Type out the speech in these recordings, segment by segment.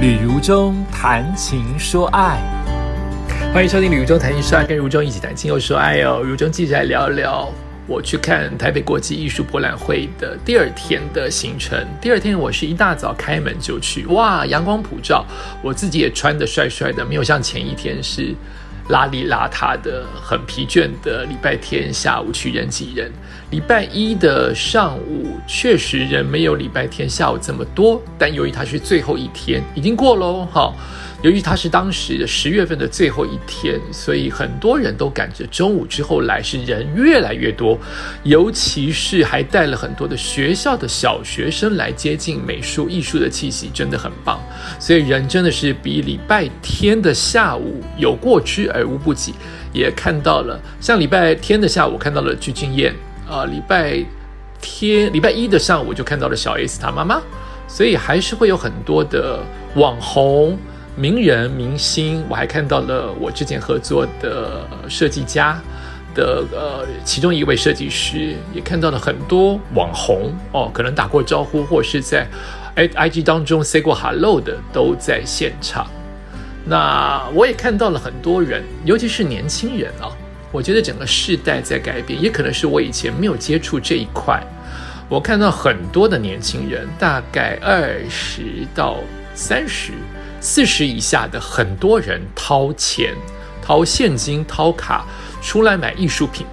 旅如中谈情说爱，欢迎收听旅如中谈情说爱，跟如中一起谈情又说爱哦。如中继续来聊聊我去看台北国际艺术博览会的第二天的行程。第二天我是一大早开门就去，哇，阳光普照，我自己也穿的帅帅的，没有像前一天是。邋里邋遢的、很疲倦的礼拜天下午去人挤人，礼拜一的上午确实人没有礼拜天下午这么多，但由于它是最后一天，已经过喽，哈。由于它是当时的十月份的最后一天，所以很多人都赶着中午之后来，是人越来越多，尤其是还带了很多的学校的小学生来接近美术艺术的气息，真的很棒。所以人真的是比礼拜天的下午有过之而无不及，也看到了像礼拜天的下午看到了鞠婧祎，啊，礼拜天礼拜一的上午就看到了小 S 她妈妈，所以还是会有很多的网红。名人明星，我还看到了我之前合作的设计家的呃其中一位设计师，也看到了很多网红哦，可能打过招呼或是在 i i g 当中 say 过 hello 的都在现场。那我也看到了很多人，尤其是年轻人啊，我觉得整个世代在改变，也可能是我以前没有接触这一块。我看到很多的年轻人，大概二十到三十。四十以下的很多人掏钱、掏现金、掏卡出来买艺术品，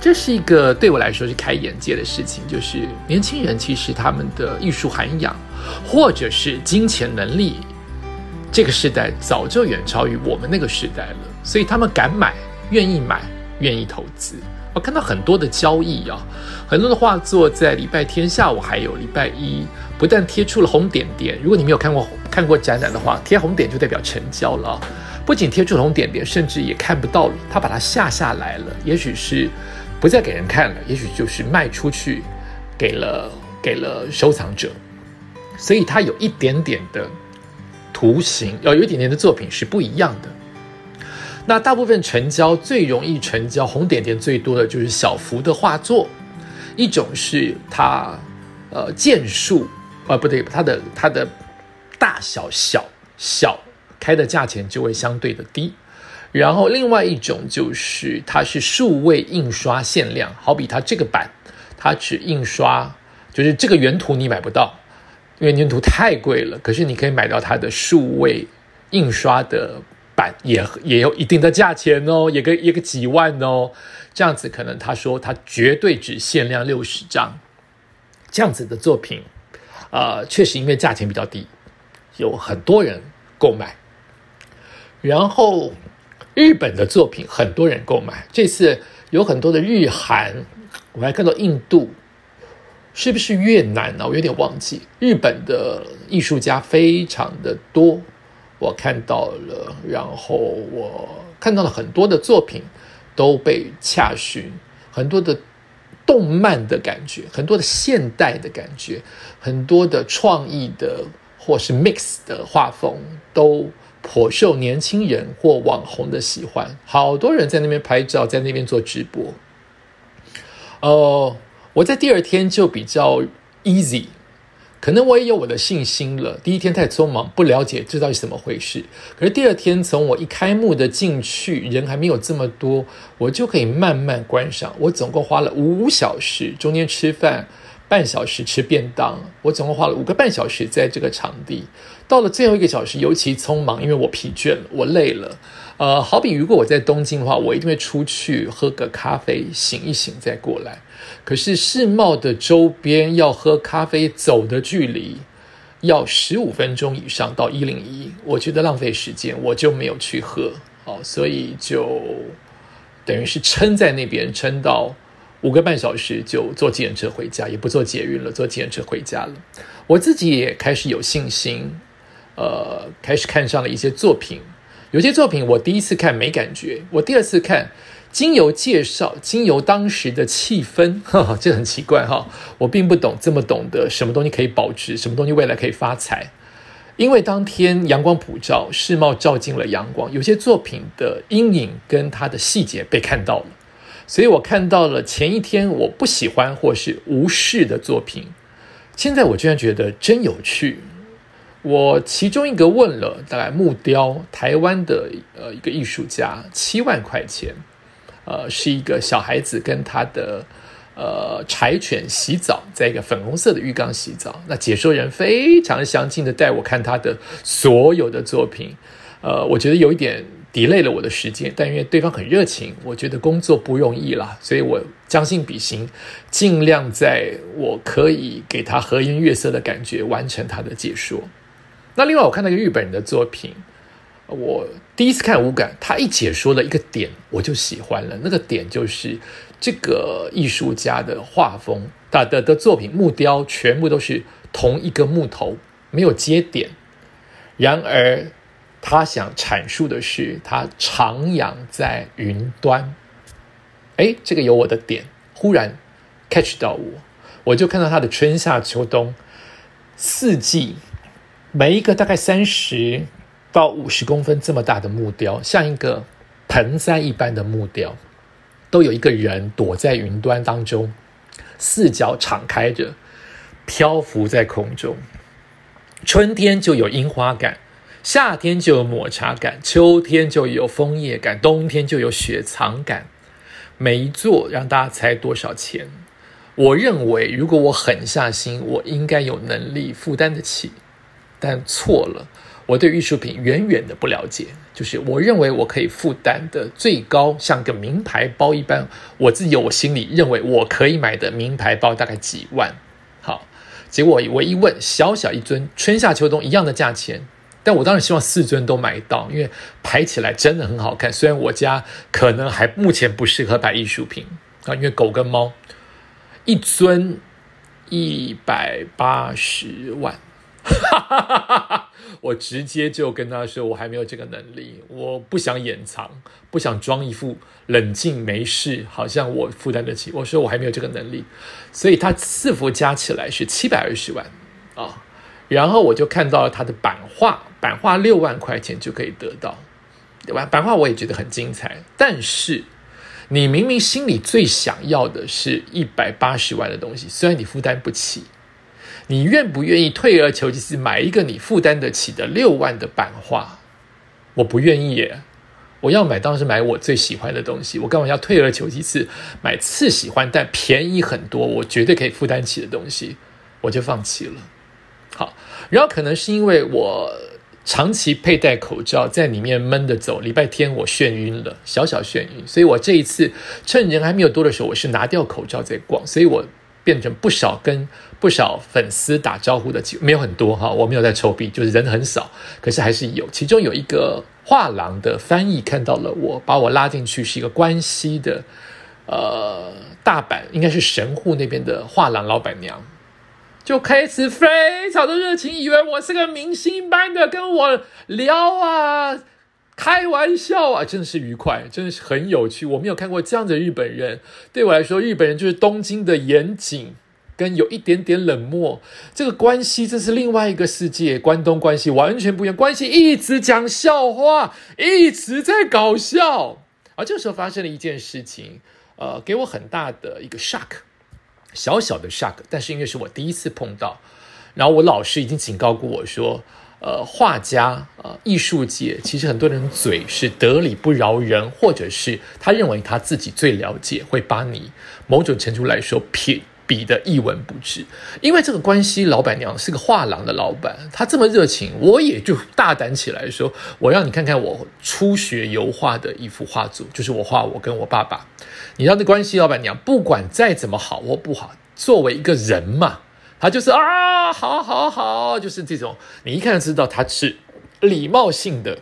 这是一个对我来说是开眼界的事情。就是年轻人其实他们的艺术涵养，或者是金钱能力，这个时代早就远超于我们那个时代了。所以他们敢买、愿意买、愿意投资。我看到很多的交易啊，很多的画作在礼拜天下午还有礼拜一。不但贴出了红点点，如果你没有看过看过展览的话，贴红点就代表成交了啊。不仅贴出了红点点，甚至也看不到了，他把它下下来了。也许是不再给人看了，也许就是卖出去给了给了收藏者。所以它有一点点的图形，要有一点点的作品是不一样的。那大部分成交最容易成交，红点点最多的就是小幅的画作，一种是它呃件数。啊，不对，它的它的大小小小开的价钱就会相对的低，然后另外一种就是它是数位印刷限量，好比它这个版，它只印刷，就是这个原图你买不到，因为原图太贵了，可是你可以买到它的数位印刷的版，也也有一定的价钱哦，也个一个几万哦，这样子可能他说他绝对只限量六十张，这样子的作品。呃，确实因为价钱比较低，有很多人购买。然后日本的作品很多人购买，这次有很多的日韩，我还看到印度，是不是越南呢？我有点忘记。日本的艺术家非常的多，我看到了，然后我看到了很多的作品都被洽询，很多的。动漫的感觉，很多的现代的感觉，很多的创意的或是 mix 的画风，都颇受年轻人或网红的喜欢。好多人在那边拍照，在那边做直播。哦，我在第二天就比较 easy。可能我也有我的信心了。第一天太匆忙，不了解这到底怎么回事。可是第二天从我一开幕的进去，人还没有这么多，我就可以慢慢观赏。我总共花了五小时，中间吃饭半小时吃便当，我总共花了五个半小时在这个场地。到了最后一个小时，尤其匆忙，因为我疲倦了，我累了。呃，好比如果我在东京的话，我一定会出去喝个咖啡，醒一醒再过来。可是世贸的周边要喝咖啡走的距离要十五分钟以上到一零一，我觉得浪费时间，我就没有去喝。好，所以就等于是撑在那边，撑到五个半小时就坐计程车回家，也不坐捷运了，坐计程车回家了。我自己也开始有信心，呃，开始看上了一些作品。有些作品我第一次看没感觉，我第二次看，经由介绍，经由当时的气氛，这很奇怪哈。我并不懂这么懂得什么东西可以保值，什么东西未来可以发财。因为当天阳光普照，世贸照进了阳光，有些作品的阴影跟它的细节被看到了，所以我看到了前一天我不喜欢或是无视的作品，现在我居然觉得真有趣。我其中一个问了大概木雕台湾的呃一个艺术家七万块钱，呃是一个小孩子跟他的呃柴犬洗澡，在一个粉红色的浴缸洗澡。那解说人非常详尽的带我看他的所有的作品，呃，我觉得有一点 delay 了我的时间，但因为对方很热情，我觉得工作不容易啦，所以我将心比心，尽量在我可以给他和颜悦色的感觉完成他的解说。那另外，我看到一个日本人的作品，我第一次看无感，他一解说的一个点，我就喜欢了。那个点就是这个艺术家的画风，他的的作品木雕全部都是同一个木头，没有接点。然而，他想阐述的是他徜徉在云端。哎，这个有我的点，忽然 catch 到我，我就看到他的春夏秋冬四季。每一个大概三十到五十公分这么大的木雕，像一个盆栽一般的木雕，都有一个人躲在云端当中，四脚敞开着，漂浮在空中。春天就有樱花感，夏天就有抹茶感，秋天就有枫叶感，冬天就有雪藏感。每一座让大家猜多少钱？我认为，如果我狠下心，我应该有能力负担得起。但错了，我对艺术品远远的不了解。就是我认为我可以负担的最高，像个名牌包一般，我自己有我心里认为我可以买的名牌包大概几万。好，结果我一问，小小一尊，春夏秋冬一样的价钱，但我当然希望四尊都买到，因为排起来真的很好看。虽然我家可能还目前不适合摆艺术品啊，因为狗跟猫，一尊一百八十万。我直接就跟他说，我还没有这个能力，我不想掩藏，不想装一副冷静没事，好像我负担得起。我说我还没有这个能力，所以他四幅加起来是七百二十万啊。然后我就看到了他的版画，版画六万块钱就可以得到，对吧？版画我也觉得很精彩，但是你明明心里最想要的是一百八十万的东西，虽然你负担不起。你愿不愿意退而求其次买一个你负担得起的六万的版画？我不愿意耶！我要买当然是买我最喜欢的东西。我干嘛要退而求其次买次喜欢但便宜很多，我绝对可以负担起的东西？我就放弃了。好，然后可能是因为我长期佩戴口罩，在里面闷着走，礼拜天我眩晕了，小小眩晕，所以我这一次趁人还没有多的时候，我是拿掉口罩在逛，所以我。变成不少跟不少粉丝打招呼的机会，没有很多哈，我没有在抽币，就是人很少，可是还是有。其中有一个画廊的翻译看到了我，把我拉进去，是一个关西的，呃，大阪应该是神户那边的画廊老板娘，就开始非常的热情，以为我是个明星般的跟我聊啊。开玩笑啊，真的是愉快，真的是很有趣。我没有看过这样的日本人，对我来说，日本人就是东京的严谨，跟有一点点冷漠。这个关系真是另外一个世界，关东关系完全不一样。关系一直讲笑话，一直在搞笑。而这时候发生了一件事情，呃，给我很大的一个 shock，小小的 shock，但是因为是我第一次碰到，然后我老师已经警告过我说。呃，画家呃，艺术界其实很多人嘴是得理不饶人，或者是他认为他自己最了解，会把你某种程度来说撇比的一文不值。因为这个关系，老板娘是个画廊的老板，她这么热情，我也就大胆起来说，我让你看看我初学油画的一幅画作，就是我画我跟我爸爸。你让这关系老板娘不管再怎么好或不好，作为一个人嘛。他就是啊，好好好，就是这种，你一看就知道他是礼貌性的，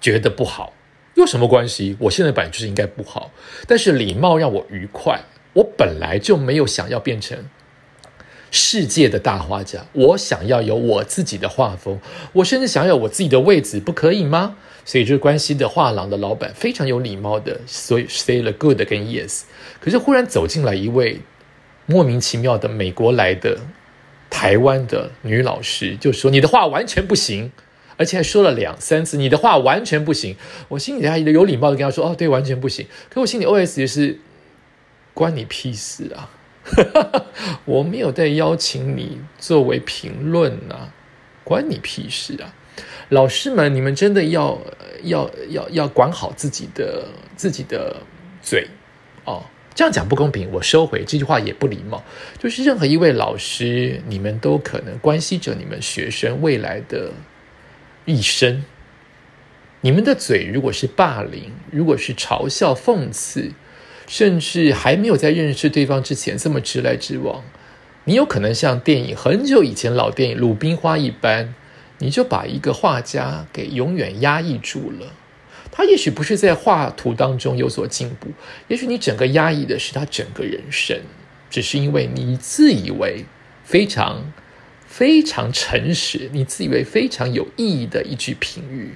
觉得不好，有什么关系？我现在本来就是应该不好，但是礼貌让我愉快。我本来就没有想要变成世界的大画家，我想要有我自己的画风，我甚至想要我自己的位置，不可以吗？所以，这个关系的画廊的老板非常有礼貌的，所以 say 了 good 跟 yes。可是忽然走进来一位。莫名其妙的美国来的台湾的女老师就说：“你的话完全不行，而且还说了两三次，你的话完全不行。”我心里还有礼貌的跟他说：“哦，对，完全不行。”可我心里 OS 也是：“关你屁事啊！我没有在邀请你作为评论啊！关你屁事啊！老师们，你们真的要要要要管好自己的自己的嘴哦。这样讲不公平，我收回这句话也不礼貌。就是任何一位老师，你们都可能关系着你们学生未来的一生。你们的嘴如果是霸凌，如果是嘲笑、讽刺，甚至还没有在认识对方之前这么直来直往，你有可能像电影很久以前老电影《鲁冰花》一般，你就把一个画家给永远压抑住了。他也许不是在画图当中有所进步，也许你整个压抑的是他整个人生，只是因为你自以为非常非常诚实，你自以为非常有意义的一句评语，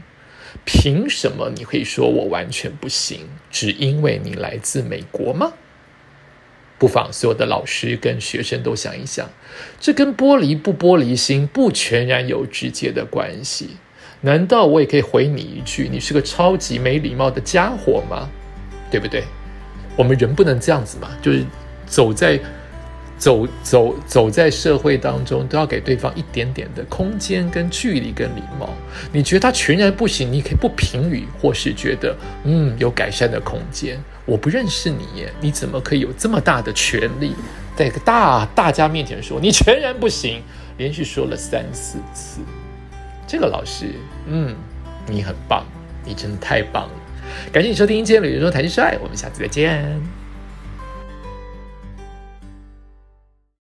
凭什么你会说我完全不行？只因为你来自美国吗？不妨所有的老师跟学生都想一想，这跟玻璃不玻璃心不全然有直接的关系。难道我也可以回你一句：“你是个超级没礼貌的家伙吗？”对不对？我们人不能这样子嘛，就是走在走走走在社会当中，都要给对方一点点的空间、跟距离、跟礼貌。你觉得他全然不行，你可以不评语，或是觉得嗯有改善的空间。我不认识你耶，你怎么可以有这么大的权利，在大大家面前说你全然不行？连续说了三四次。这个老师，嗯，你很棒，你真的太棒了！感谢你收听今天的《宇宙台之帅》，我们下次再见。